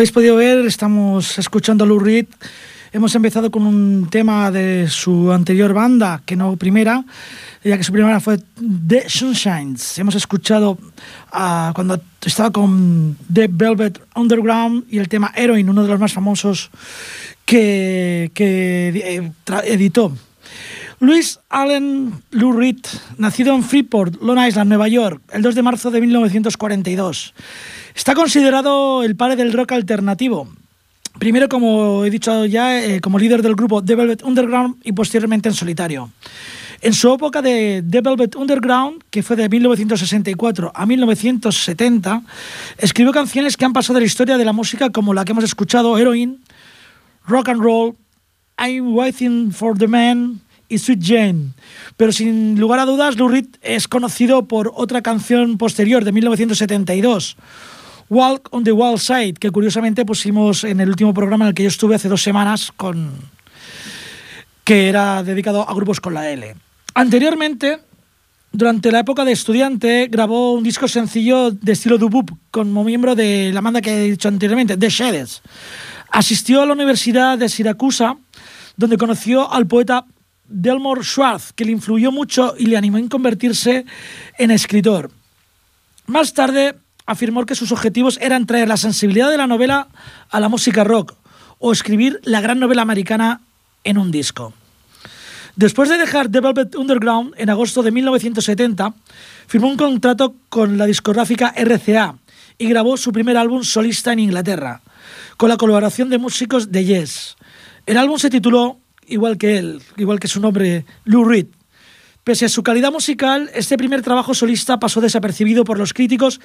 habéis podido ver, estamos escuchando a Lou Reed. Hemos empezado con un tema de su anterior banda, que no primera, ya que su primera fue The Sunshines. Hemos escuchado uh, cuando estaba con The Velvet Underground y el tema Heroin, uno de los más famosos que, que eh, editó. Luis Allen Lou Reed, nacido en Freeport, Long Island, Nueva York, el 2 de marzo de 1942. Está considerado el padre del rock alternativo. Primero, como he dicho ya, eh, como líder del grupo The Velvet Underground y posteriormente en solitario. En su época de The Velvet Underground, que fue de 1964 a 1970, escribió canciones que han pasado de la historia de la música como la que hemos escuchado, Heroin, Rock and Roll, I'm Waiting for the Man y Sweet Jane. Pero sin lugar a dudas, Lou Reed es conocido por otra canción posterior de 1972, Walk on the Wild Side, que curiosamente pusimos en el último programa en el que yo estuve hace dos semanas, con... que era dedicado a grupos con la L. Anteriormente, durante la época de estudiante, grabó un disco sencillo de estilo dubub como miembro de la banda que he dicho anteriormente, The Shades. Asistió a la Universidad de Siracusa, donde conoció al poeta Delmore Schwartz, que le influyó mucho y le animó a convertirse en escritor. Más tarde afirmó que sus objetivos eran traer la sensibilidad de la novela a la música rock o escribir la gran novela americana en un disco. Después de dejar The Velvet Underground en agosto de 1970, firmó un contrato con la discográfica RCA y grabó su primer álbum solista en Inglaterra, con la colaboración de músicos de Yes. El álbum se tituló, igual que él, igual que su nombre, Lou Reed, Pese a su calidad musical, este primer trabajo solista pasó desapercibido por los críticos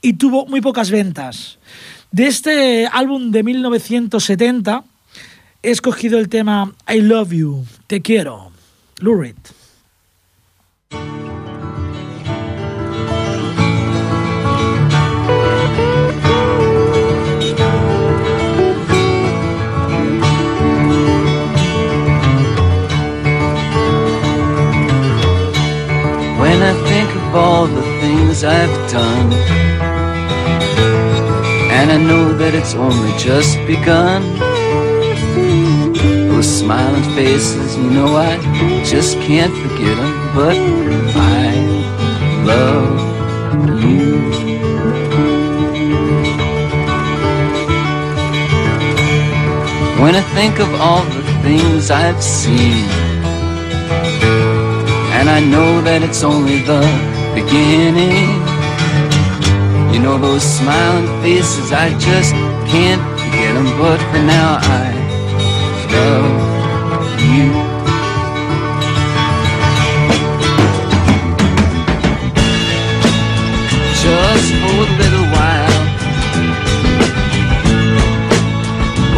y tuvo muy pocas ventas. De este álbum de 1970 he escogido el tema I Love You, Te Quiero, Lou Reed. I've done. And I know that it's only just begun. Those smiling faces, you know I just can't forget them But I love you When I think of all the things I've seen and I know that it's only the beginning. You know those smiling faces, I just can't forget them. But for now, I love you. Just for a little while.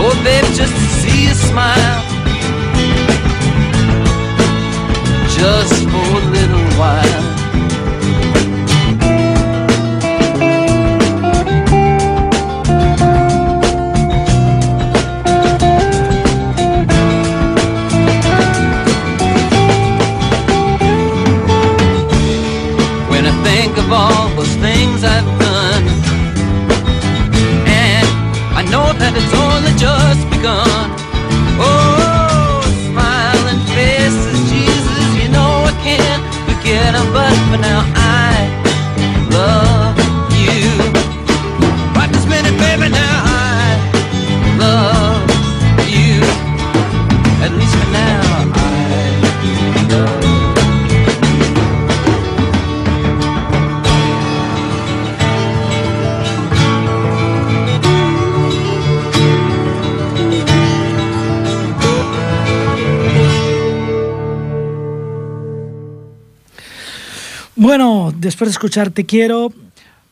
Oh, baby, just to see you smile. just for a little while. now Bueno, después de escuchar Te Quiero,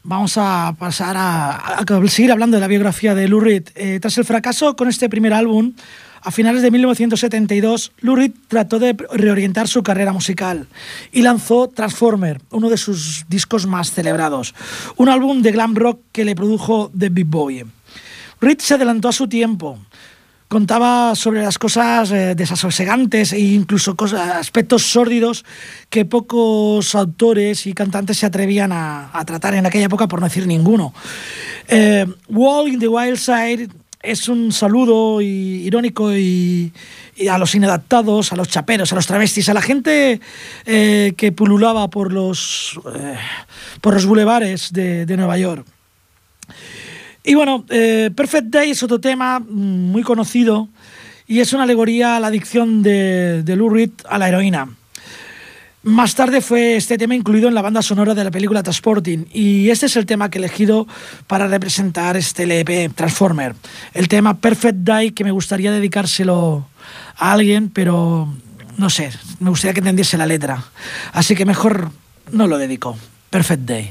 vamos a pasar a, seguir hablando de la biografía de Lou Reed. Eh, tras el fracaso con este primer álbum, a finales de 1972, Lou Reed trató de reorientar su carrera musical y lanzó Transformer, uno de sus discos más celebrados, un álbum de glam rock que le produjo David Bowie. Reed se adelantó a su tiempo, contaba sobre las cosas eh, desasosegantes e incluso aspectos sórdidos que pocos autores y cantantes se atrevían a, tratar en aquella época, por no decir ninguno. Eh, Wall in the Wild Side es un saludo irónico y, a los inadaptados, a los chaperos, a los travestis, a la gente eh, que pululaba por los, por los bulevares de Nueva York. Y bueno, eh, Perfect Day es otro tema mm, muy conocido y es una alegoría a la adicción de, de Lou Reed a la heroína. Más tarde fue este tema incluido en la banda sonora de la película Transporting y este es el tema que he elegido para representar este LP Transformer. El tema Perfect Day que me gustaría dedicárselo a alguien, pero no sé, me gustaría que entendiese la letra. Así que mejor no lo dedico. Perfect Day.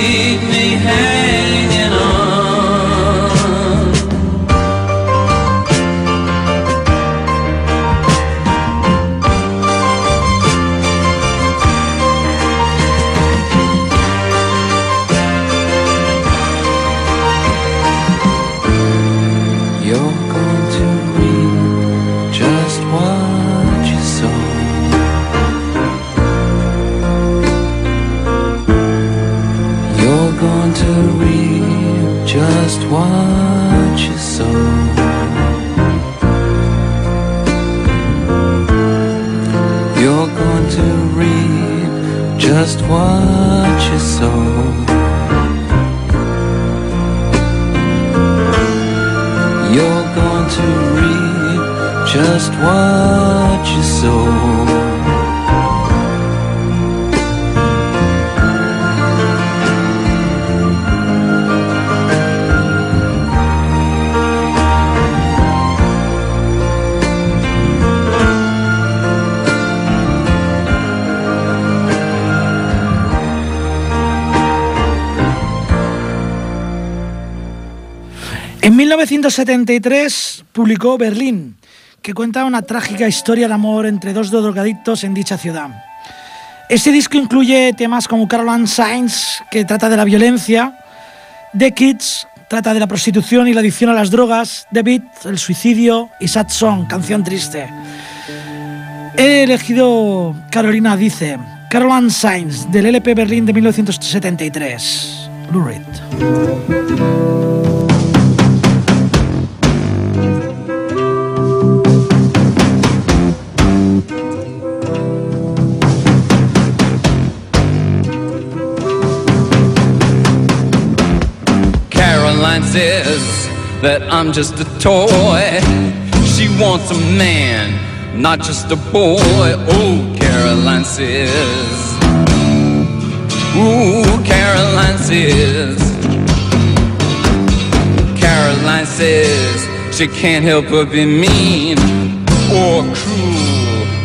1973 publicó Berlín, que cuenta una trágica historia de amor entre dos drogadictos en dicha ciudad. Este disco incluye temas como Caroline Sainz, que trata de la violencia, The Kids, trata de la prostitución y la adicción a las drogas, The Beat, el suicidio y Sad Song, canción triste. He elegido Carolina Dice, Caroline Sainz, del LP Berlín de 1973. Lou says that I'm just a toy. She wants a man, not just a boy. Oh, Caroline says. Ooh, Caroline says. Caroline says she can't help but be mean or cruel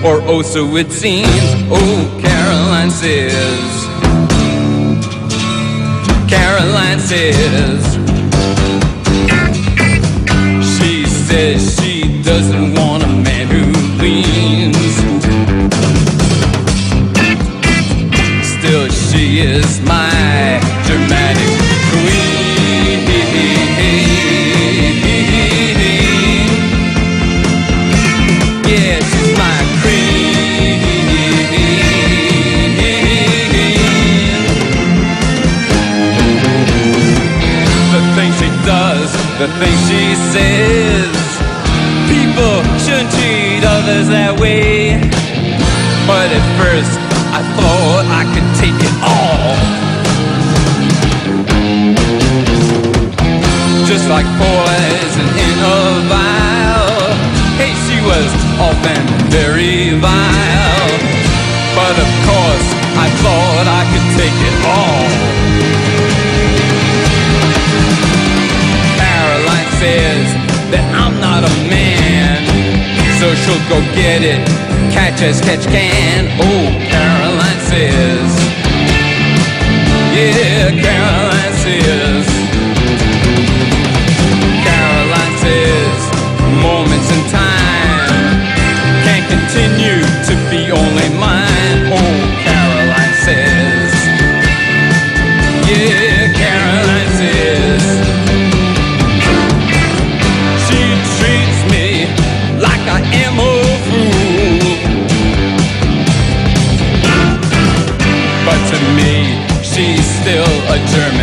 or oh so it seems. Oh, Caroline says. Caroline says. Says she doesn't want a man who leans. Still, she is my dramatic queen. Yeah, she's my queen. The things she does, the things she says people shouldn't treat others that way. But at first, I thought I could take it all. Just like poison in a vial. Hey, she was often very vile. But of course, I thought I could take it all. Caroline says that I'm not a man. So she'll go get it, catch as catch can. Oh, Caroline says. Yeah, Caroline says. Caroline says, moments in time can't continue still a German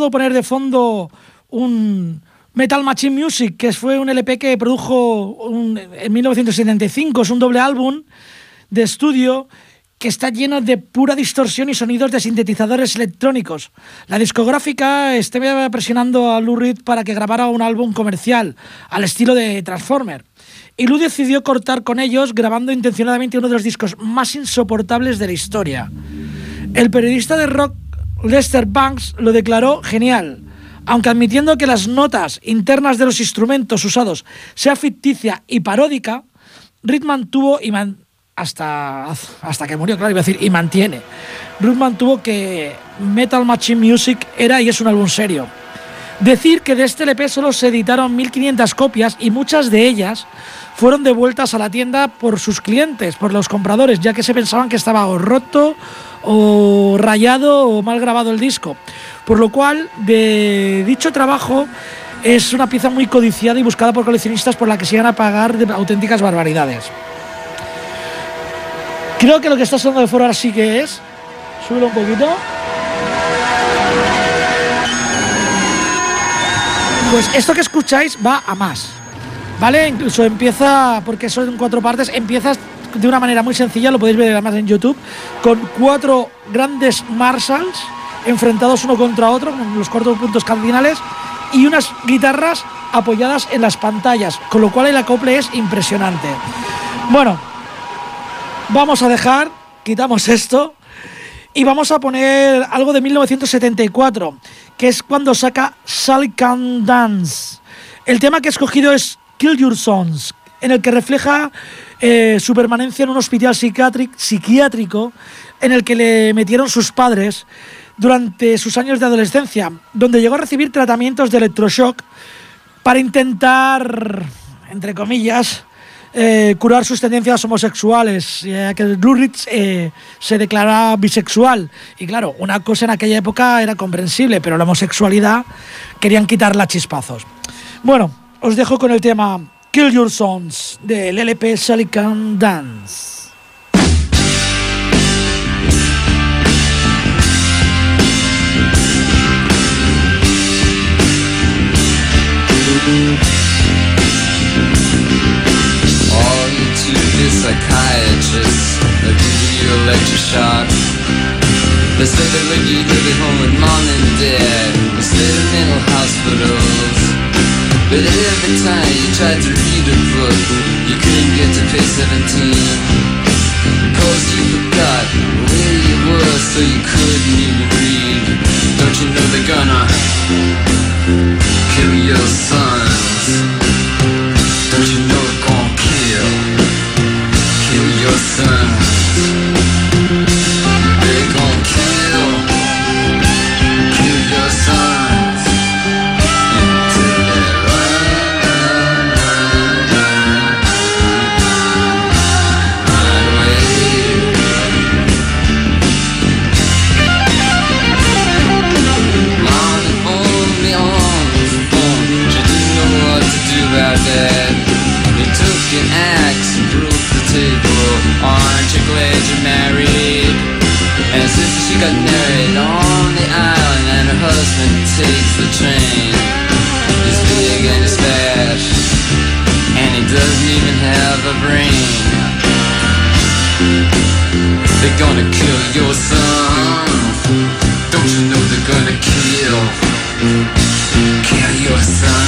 intentando poner de fondo un Metal Machine Music, que fue un LP que produjo en 1975. Es un doble álbum de estudio que está lleno de pura distorsión y sonidos de sintetizadores electrónicos. La discográfica estaba presionando a Lou Reed para que grabara un álbum comercial al estilo de Transformer. Y Lou decidió cortar con ellos, grabando intencionadamente uno de los discos más insoportables de la historia. El periodista de rock Lester Banks lo declaró genial. Aunque admitiendo que las notas internas de los instrumentos usados sea ficticia y paródica, Ritman tuvo y hasta, hasta que murió, claro, iba a decir, y mantiene. Ritman tuvo que Metal Machine Music era y es un álbum serio. Decir que de este LP solo se editaron 1500 copias y muchas de ellas fueron devueltas a la tienda por sus clientes, por los compradores, ya que se pensaban que estaba roto o rayado o mal grabado el disco. Por lo cual, de dicho trabajo es una pieza muy codiciada y buscada por coleccionistas por la que se a pagar de auténticas barbaridades. Creo que lo que está sonando de fuera ahora sí que es. Súbelo un poquito. Pues esto que escucháis va a más. ¿Vale? Incluso empieza, porque son cuatro partes, empieza de una manera muy sencilla, lo podéis ver además en YouTube, con cuatro grandes Marshalls enfrentados uno contra otro, con los cuatro puntos cardinales, y unas guitarras apoyadas en las pantallas, con lo cual el acople es impresionante. Bueno, vamos a dejar, quitamos esto y vamos a poner algo de 1974, que es cuando saca Sally Can Dance. El tema que he escogido es Kill Your Sons, en el que refleja eh, su permanencia en un hospital psiquiátrico en el que le metieron sus padres durante sus años de adolescencia, donde llegó a recibir tratamientos de electroshock para intentar, entre comillas, eh, curar sus tendencias homosexuales, ya que Luritz eh, se declaraba bisexual. Y claro, una cosa en aquella época era comprensible, pero la homosexualidad querían quitarla chispazos. Bueno, os dejo con el tema Kill Your Sons del LP Sally Can Dance. The psychiatrist, they give you electroshock. They say they look you to be home with mom and dad, instead of mental hospitals. But every time you tried to read a book, you couldn't get to page 17. Cause you forgot where you were, so you couldn't even read. Don't you know they're gonna kill your sons? Don't you know they're gonna kill, kill your sons? Axe broke the table Aren't you glad you're married? And since she got married on the island And her husband takes the train He's big and he's fat And he doesn't even have a brain. They're gonna kill your son. Don't you know they're gonna kill Kill your sons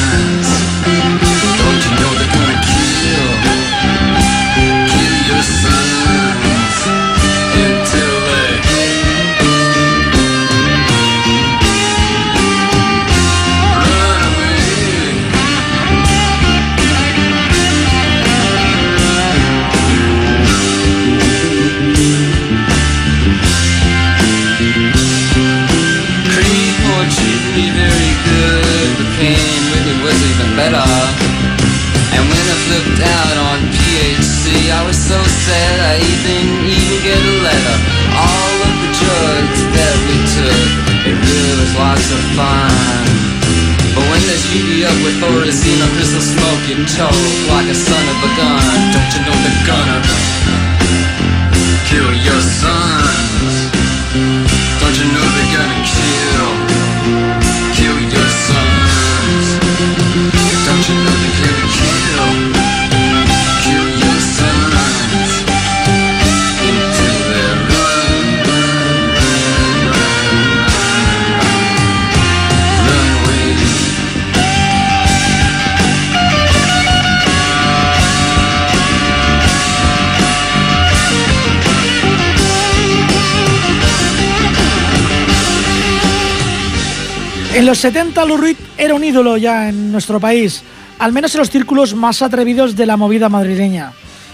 En los 70 Lou Reed era un ídolo ya en nuestro país, al menos en los círculos más atrevidos de la movida madrileña.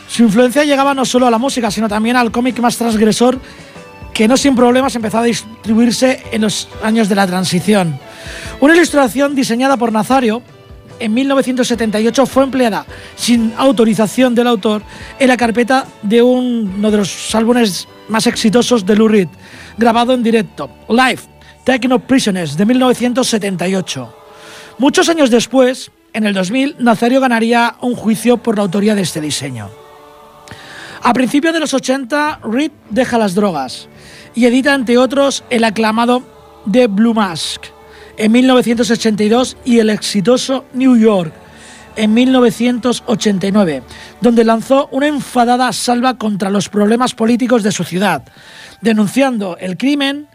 Su influencia llegaba no solo a la música, sino también al cómic más transgresor que no sin problemas empezó a distribuirse en los años de la transición. Una ilustración diseñada por Nazario en 1978 fue empleada sin autorización del autor en la carpeta de uno de los álbumes más exitosos de Lou Reed, grabado en directo, Live, Taking Prisoners, de 1978. Muchos años después, en el 2000, Nazario ganaría un juicio por la autoría de este diseño. A principios de los 80, Reed deja las drogas y edita, entre otros, el aclamado The Blue Mask en 1982 y el exitoso New York en 1989, donde lanzó una enfadada salva contra los problemas políticos de su ciudad, denunciando el crimen,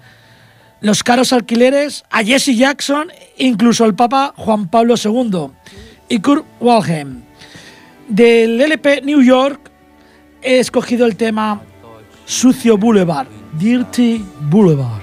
los caros alquileres, a Jesse Jackson, incluso al Papa Juan Pablo II y Kurt Walheim. Del LP New York he escogido el tema Sucio Boulevard, Dirty Boulevard.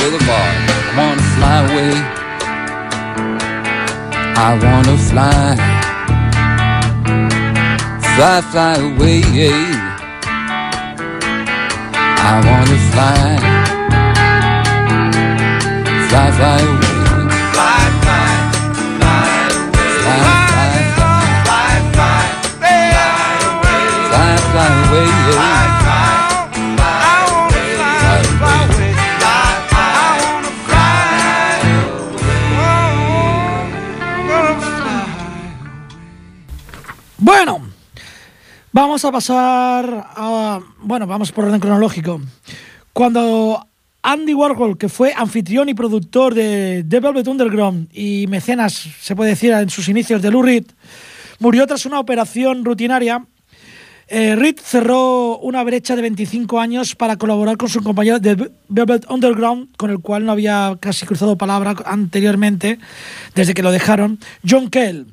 boulevard. I want to fly away. I want to fly fly, fly away. I wanna fly, fly, fly away. Fly, fly, fly, fly away. Fly, fly, fly, fly away. fly, fly away. Vamos a pasar a. Bueno, vamos por orden cronológico. Cuando Andy Warhol, que fue anfitrión y productor de The Velvet Underground y mecenas, se puede decir, en sus inicios de Lou Reed, murió tras una operación rutinaria, Eh, Reed cerró una brecha de 25 años para colaborar con su compañero de Velvet Underground, con el cual no había casi cruzado palabra anteriormente, desde que lo dejaron, John Kell,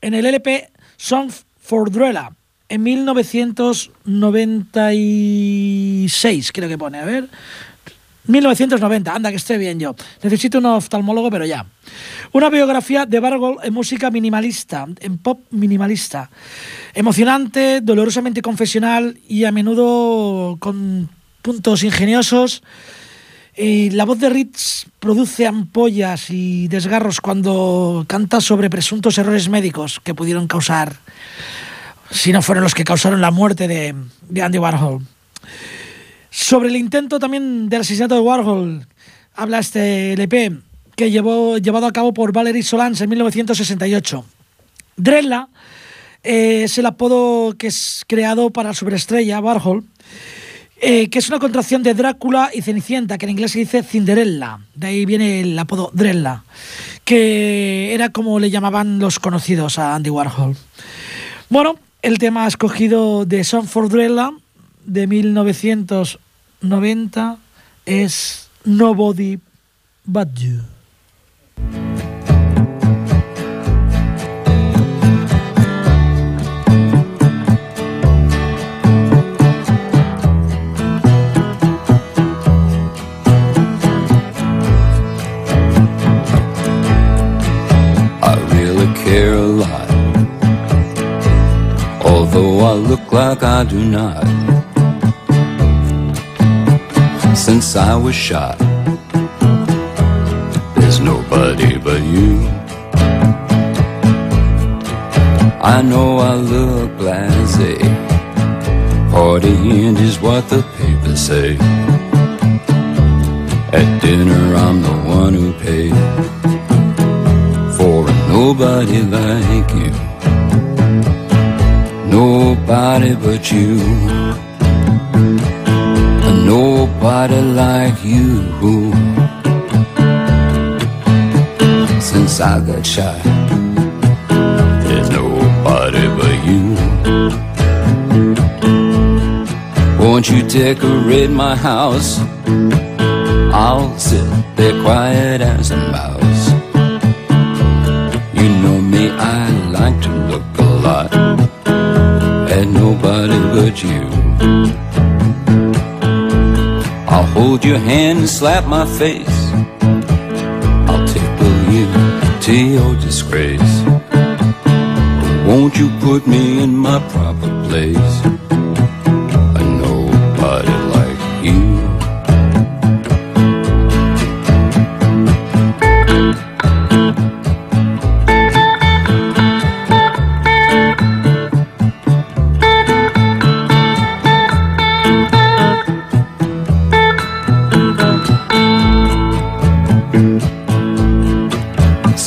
en el LP Song for Drella, en 1996, creo que pone, a ver. 1990, anda que esté bien yo. Necesito un oftalmólogo, pero ya. Una biografía de Bargol en música minimalista, en pop minimalista. Emocionante, dolorosamente confesional y a menudo con puntos ingeniosos. Y la voz de Ritz produce ampollas y desgarros cuando canta sobre presuntos errores médicos que pudieron causar, si no fueron los que causaron la muerte de, Andy Warhol. Sobre el intento también del asesinato de Warhol, habla este LP que llevó, llevado a cabo por Valerie Solans en 1968. Drella eh, es el apodo que es creado para la superestrella Warhol, eh, que es una contracción de Drácula y Cenicienta, que en inglés se dice Cinderella. De ahí viene el apodo Drella, que era como le llamaban los conocidos a Andy Warhol. Bueno, el tema escogido de Song for Drella de 1990 es Nobody But You. Like I do not. Since I was shot, there's nobody but you. I know I look blasé. Party end is what the papers say. At dinner, I'm the one who paid for a nobody like you. Nobody but you. Nobody like you. Since I got shot, there's nobody but you. Won't you decorate my house? I'll sit there quiet as a mouse. You know me, I like to nobody but you. I'll hold your hand and slap my face. I'll tickle you to your disgrace. Won't you put me in my proper place?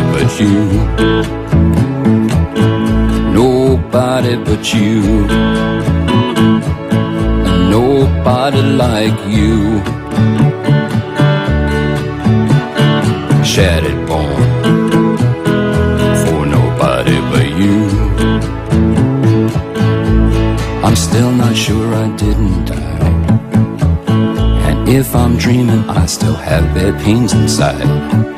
but you. Nobody but you. Nobody like you. Shattered bone for nobody but you. I'm still not sure I didn't die. And if I'm dreaming, I still have bad pains inside.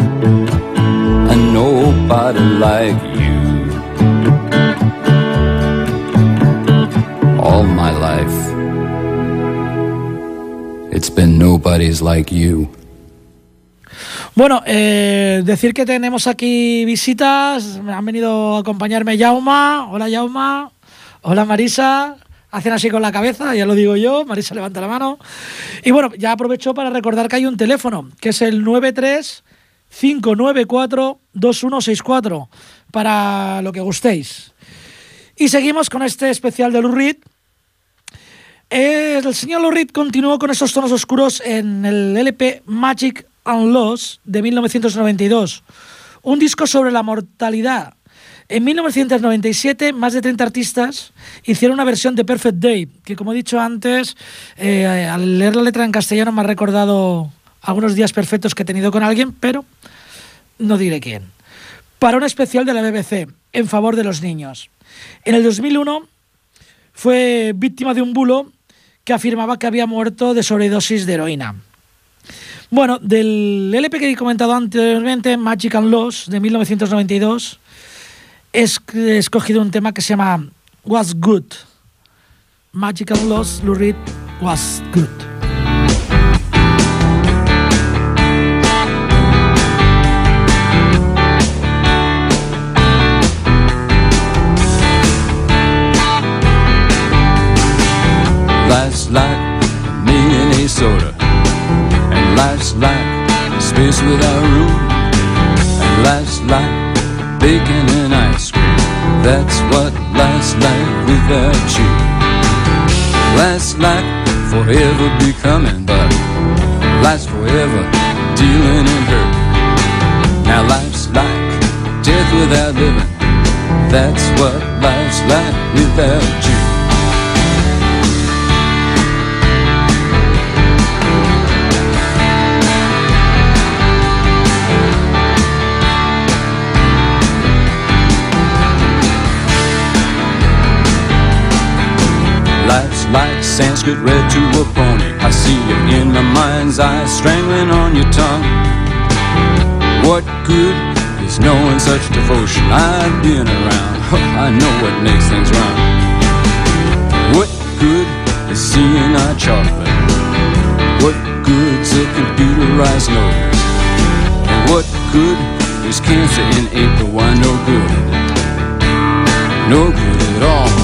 Like you. all my life. It's been nobody's like you. Bueno, eh, decir que tenemos aquí visitas. Han venido a acompañarme Yauma. Hola Yauma. Hola Marisa. Hacen así con la cabeza, ya lo digo yo. Marisa levanta la mano. Y bueno, ya aprovecho para recordar que hay un teléfono, que es el 93 594 2164 para lo que gustéis. Y seguimos con este especial de Lou El señor Lou continuó con esos tonos oscuros en el LP Magic and Loss de 1992, un disco sobre la mortalidad. En 1997, más de 30 artistas hicieron una versión de Perfect Day, que como he dicho antes, eh, al leer la letra en castellano me ha recordado algunos días perfectos que he tenido con alguien, pero no diré quién. Para un especial de la BBC en favor de los niños. En el 2001 fue víctima de un bulo que afirmaba que había muerto de sobredosis de heroína. Bueno, del LP que he comentado anteriormente, Magic and Loss, de 1992, he escogido un tema que se llama Was Good. Magic and Loss, Lou Reed, Was Good. Soda, and life's like space without room, and life's like bacon and ice cream. That's what life's like without you. Life's like forever becoming, but life's forever dealing in hurt. Now life's like death without living. That's what life's like without you. Like Sanskrit read to a pony. I see you in my mind's eye, strangling on your tongue. What good is knowing such devotion? I've been around, I know what makes things wrong. What good is seeing our chocolate? What good's a computerized nose? And what good is cancer in April? Why no good? No good at all.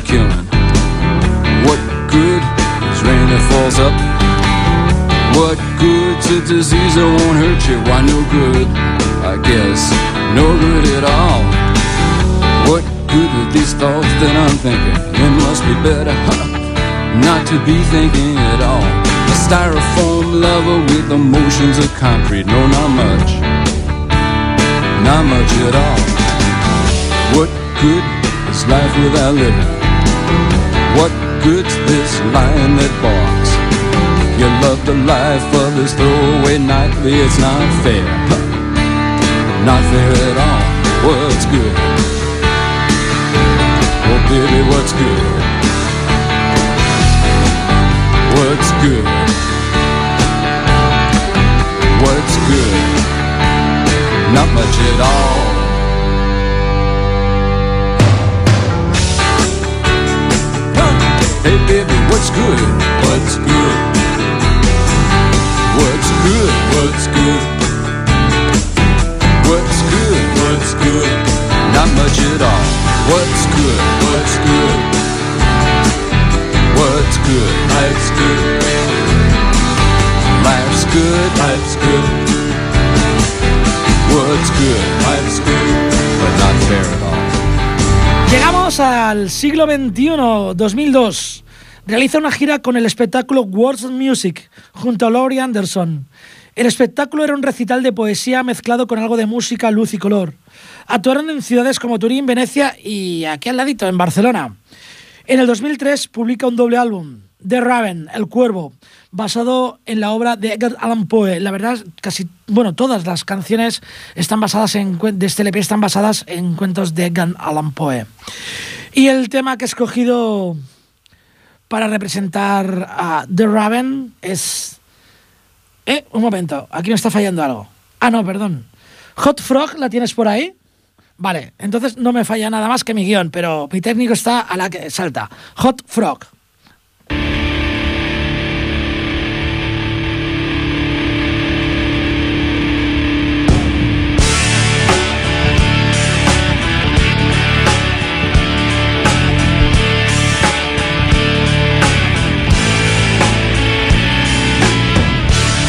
Killing. What good is rain that falls up? What good's a disease that won't hurt you? Why no good? I guess no good at all. What good are these thoughts that I'm thinking? It must be better huh, not to be thinking at all. A styrofoam lover with emotions of concrete. No, not much. Not much at all. What good is life without living? What good's this lion that barks? You love the life of this throwaway nightly, it's not fair. Not fair at all. What's good? Oh, baby, what's good? What's good? What's good? Not much at all. Hey baby, what's good? What's good? What's good? What's good? What's good? What's good? Not much at all. What's good? What's good? What's good? Life's good. Life's good. Life's good. What's good? Life's good. But not fair at all. Llegamos al siglo XXI, 2002. Realiza una gira con el espectáculo Words Music junto a Laurie Anderson. El espectáculo era un recital de poesía mezclado con algo de música, luz y color. Actuaron en ciudades como Turín, Venecia y aquí al ladito, en Barcelona. En el 2003 publica un doble álbum, The Raven, El Cuervo, basado en la obra de Edgar Allan Poe. La verdad, casi, bueno, todas las canciones están basadas en, de este LP están basadas en cuentos de Edgar Allan Poe. Y el tema que he escogido para representar a The Raven es... Eh, un momento, aquí me está fallando algo. Ah, no, perdón. Hot Frog, ¿la tienes por ahí? Vale, entonces no me falla nada más que mi guion, pero mi técnico está a la que salta. Hot Frog.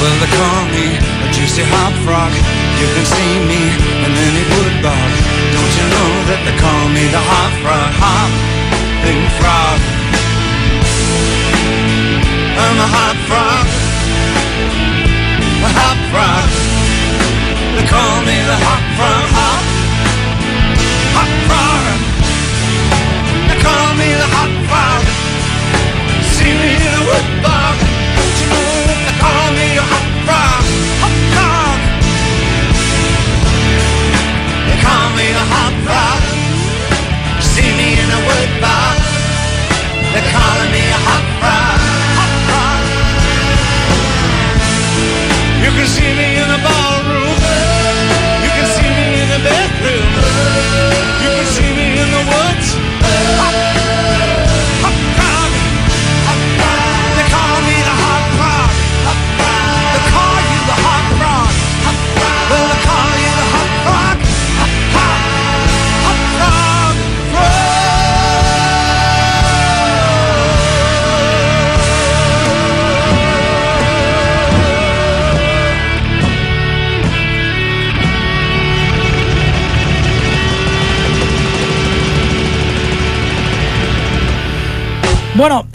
Well, they call me a juicy hop frog. You can see me in any wood bog. Don't you know that they call me the hop frog? Hopping frog. I'm a hop frog. A hop frog. They call me the hop frog. Hop. Hop frog. They call me the hop frog. See me in a wood bog. They're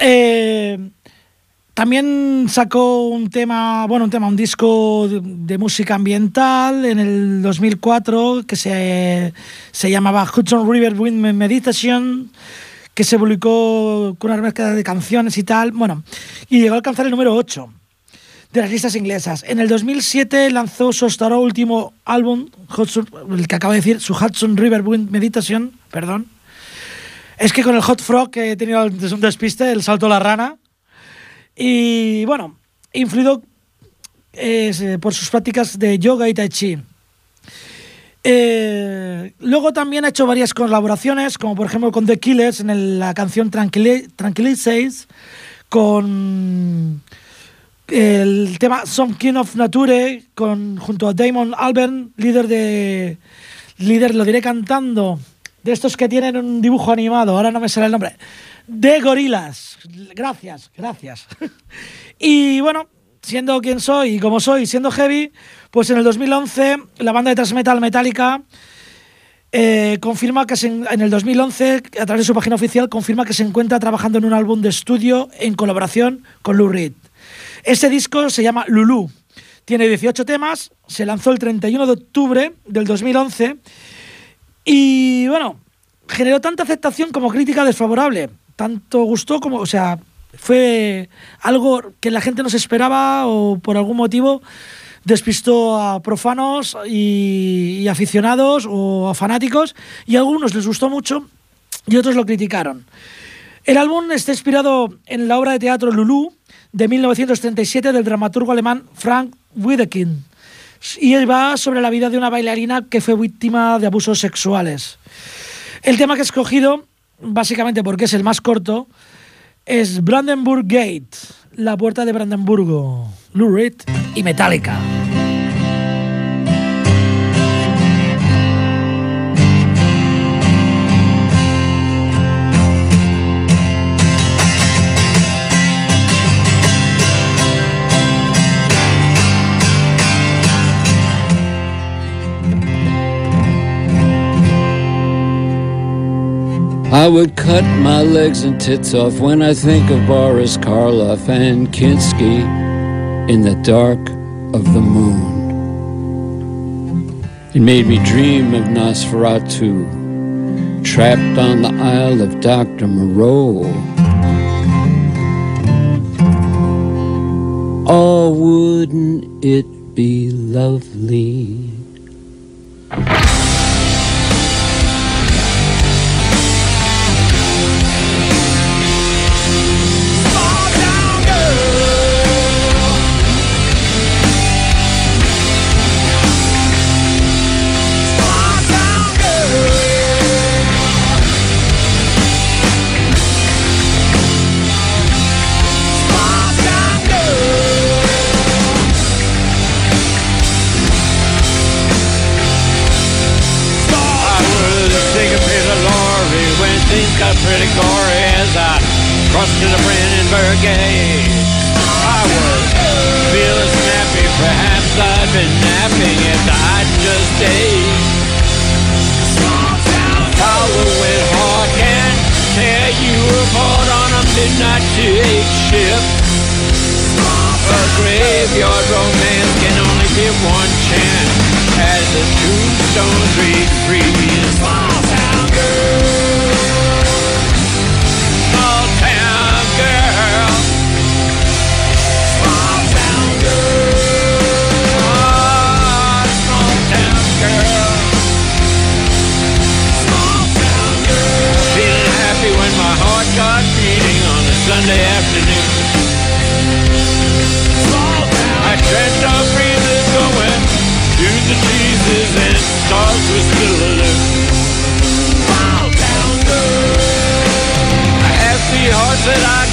eh, también sacó un tema, bueno, un tema, un disco de, música ambiental en el 2004 que se, se llamaba Hudson River Wind Meditation, que se publicó con una mezcla de canciones y tal, bueno, y llegó a alcanzar el número 8 de las listas inglesas. En el 2007 lanzó su último álbum, Hudson, el que acabo de decir, su Hudson River Wind Meditation, perdón, es que con el Hot Frog he tenido un despiste, el salto a la rana. Y bueno, influido eh, por sus prácticas de yoga y tai chi. Eh, luego también ha hecho varias colaboraciones, como por ejemplo con The Killers en la canción Tranquili Tranquilities, con el tema Some King of Nature, con, junto a Damon Albarn, líder de. líder, lo diré cantando, de estos que tienen un dibujo animado, ahora no me sale el nombre, de gorilas. Gracias, gracias. y bueno, siendo quien soy y como soy, siendo heavy, pues en el 2011 la banda de thrash metal Metallica eh, confirma que en el 2011, a través de su página oficial, confirma que se encuentra trabajando en un álbum de estudio en colaboración con Lou Reed. Este disco se llama Lulu. Tiene 18 temas, se lanzó el 31 de octubre del 2011 y bueno, generó tanta aceptación como crítica desfavorable. Tanto gustó como, o sea, fue algo que la gente no se esperaba o por algún motivo despistó a profanos y, aficionados o a fanáticos y a algunos les gustó mucho y otros lo criticaron. El álbum está inspirado en la obra de teatro Lulu de 1937 del dramaturgo alemán Frank Wiedekind y va sobre la vida de una bailarina que fue víctima de abusos sexuales. El tema que he escogido, básicamente porque es el más corto, es Brandenburg Gate, la puerta de Brandenburgo, Lou y Metallica. I would cut my legs and tits off when I think of Boris Karloff and Kinski in the dark of the moon. It made me dream of Nosferatu, trapped on the Isle of Dr. Moreau. Oh, wouldn't it be lovely?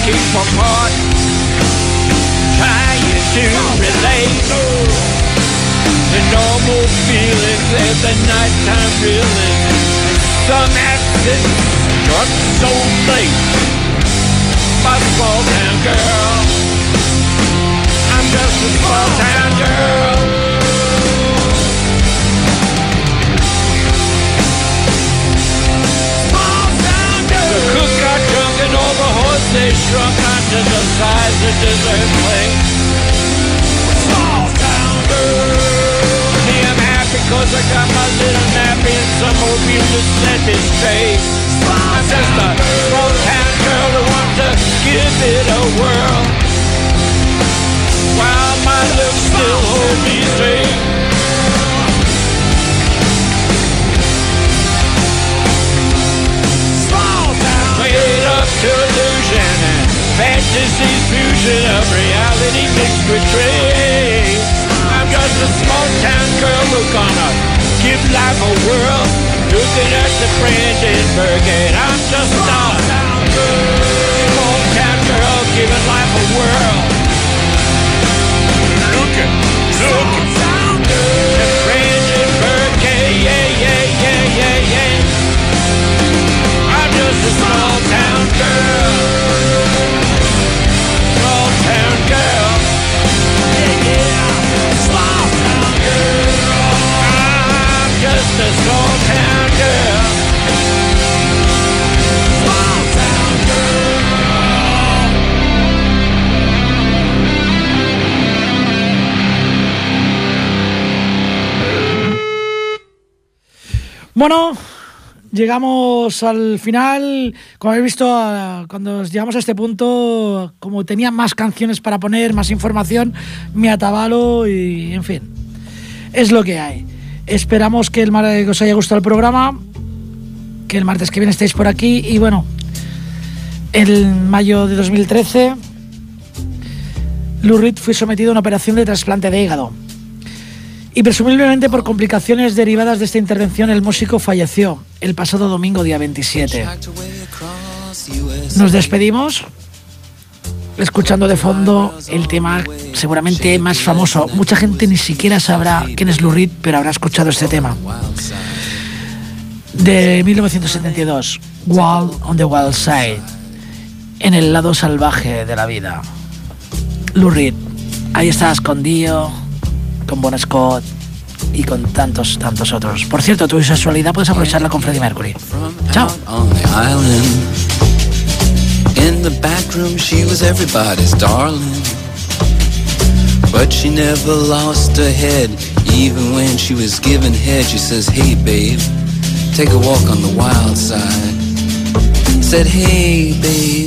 Keep apart, trying to relate to the normal feelings of the nighttime feeling. Some acid struck so late. My small town girl. I'm just a small town girl. Shrunk onto the size of dessert plate. Small town girl. Me, I'm happy cause I got my little nappy and some opium to set me straight. I'm just a small town girl who wants to give it a whirl while my lips still hold me straight. Fantasy's fusion of reality mixed with trade. I'm just a small town girl who gonna give life a whirl. Looking at the Brandenburg Gate. I'm just a small town girl, small town girl giving life a whirl. Bueno, llegamos al final. Como habéis visto, cuando llegamos a este punto, como tenía más canciones para poner, más información, me atabalo y, en fin, es lo que hay. Esperamos que, el, mar- que os haya gustado el programa, que el martes que viene estéis por aquí y bueno, en mayo de 2013, Lou Reed fue sometido a una operación de trasplante de hígado. Y presumiblemente por complicaciones derivadas de esta intervención, el músico falleció el pasado domingo, día 27. Nos despedimos escuchando de fondo el tema seguramente más famoso. Mucha gente ni siquiera sabrá quién es Lou Reed, pero habrá escuchado este tema. De 1972, Wild on the Wild Side, en el lado salvaje de la vida. Lou Reed, ahí estás con Dio, con Bon Scott y con tantos, tantos otros. Por cierto, tu sexualidad puedes aprovecharla con Freddie Mercury. Chao. In the back room, she was everybody's darling. But she never lost her head, even when she was given head. She says, Hey, babe, take a walk on the wild side. Said, Hey, babe,